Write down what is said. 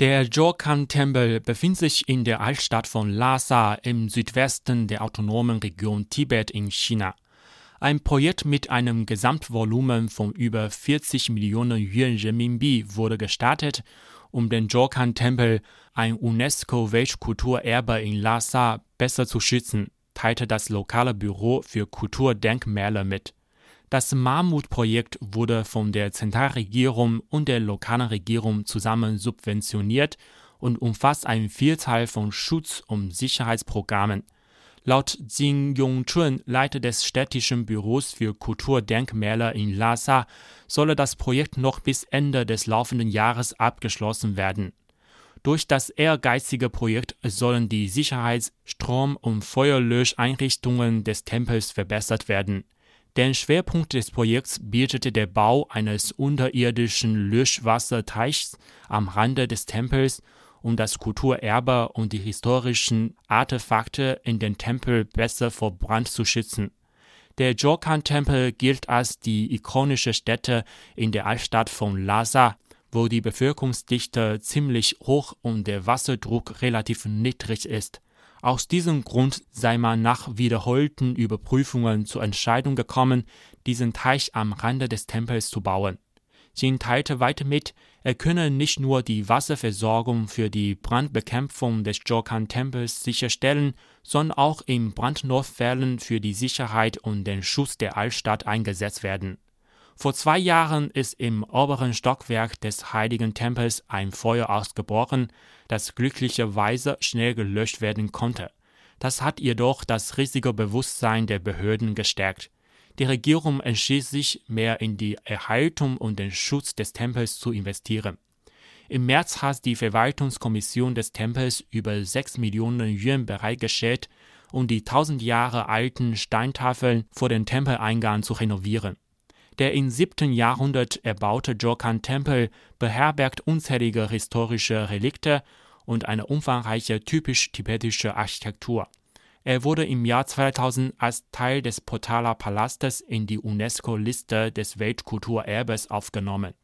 Der Jorkan-Tempel befindet sich in der Altstadt von Lhasa im Südwesten der autonomen Region Tibet in China. Ein Projekt mit einem Gesamtvolumen von über 40 Millionen Yuan Renminbi wurde gestartet, um den Jorkan-Tempel, ein UNESCO-Weltkulturerbe in Lhasa, besser zu schützen, teilte das lokale Büro für Kulturdenkmäler mit. Das Mammutprojekt wurde von der Zentralregierung und der lokalen Regierung zusammen subventioniert und umfasst eine Vielzahl von Schutz- und Sicherheitsprogrammen. Laut Jin Yongchun, Leiter des städtischen Büros für Kulturdenkmäler in Lhasa, solle das Projekt noch bis Ende des laufenden Jahres abgeschlossen werden. Durch das ehrgeizige Projekt sollen die Sicherheits-, Strom- und Feuerlöscheinrichtungen des Tempels verbessert werden. Den Schwerpunkt des Projekts bildete der Bau eines unterirdischen Löschwasserteichs am Rande des Tempels, um das Kulturerbe und die historischen Artefakte in den Tempel besser vor Brand zu schützen. Der Jokan-Tempel gilt als die ikonische Stätte in der Altstadt von Lhasa, wo die Bevölkerungsdichte ziemlich hoch und der Wasserdruck relativ niedrig ist. Aus diesem Grund sei man nach wiederholten Überprüfungen zur Entscheidung gekommen, diesen Teich am Rande des Tempels zu bauen. Jin teilte weiter mit, er könne nicht nur die Wasserversorgung für die Brandbekämpfung des Jokan-Tempels sicherstellen, sondern auch in Brandnotfällen für die Sicherheit und den Schutz der Altstadt eingesetzt werden. Vor zwei Jahren ist im oberen Stockwerk des heiligen Tempels ein Feuer ausgebrochen, das glücklicherweise schnell gelöscht werden konnte. Das hat jedoch das Risikobewusstsein der Behörden gestärkt. Die Regierung entschied sich, mehr in die Erhaltung und den Schutz des Tempels zu investieren. Im März hat die Verwaltungskommission des Tempels über 6 Millionen Yuan bereitgestellt, um die tausend Jahre alten Steintafeln vor dem Tempeleingang zu renovieren. Der im 7. Jahrhundert erbaute Jokan-Tempel beherbergt unzählige historische Relikte und eine umfangreiche typisch tibetische Architektur. Er wurde im Jahr 2000 als Teil des Potala Palastes in die UNESCO-Liste des Weltkulturerbes aufgenommen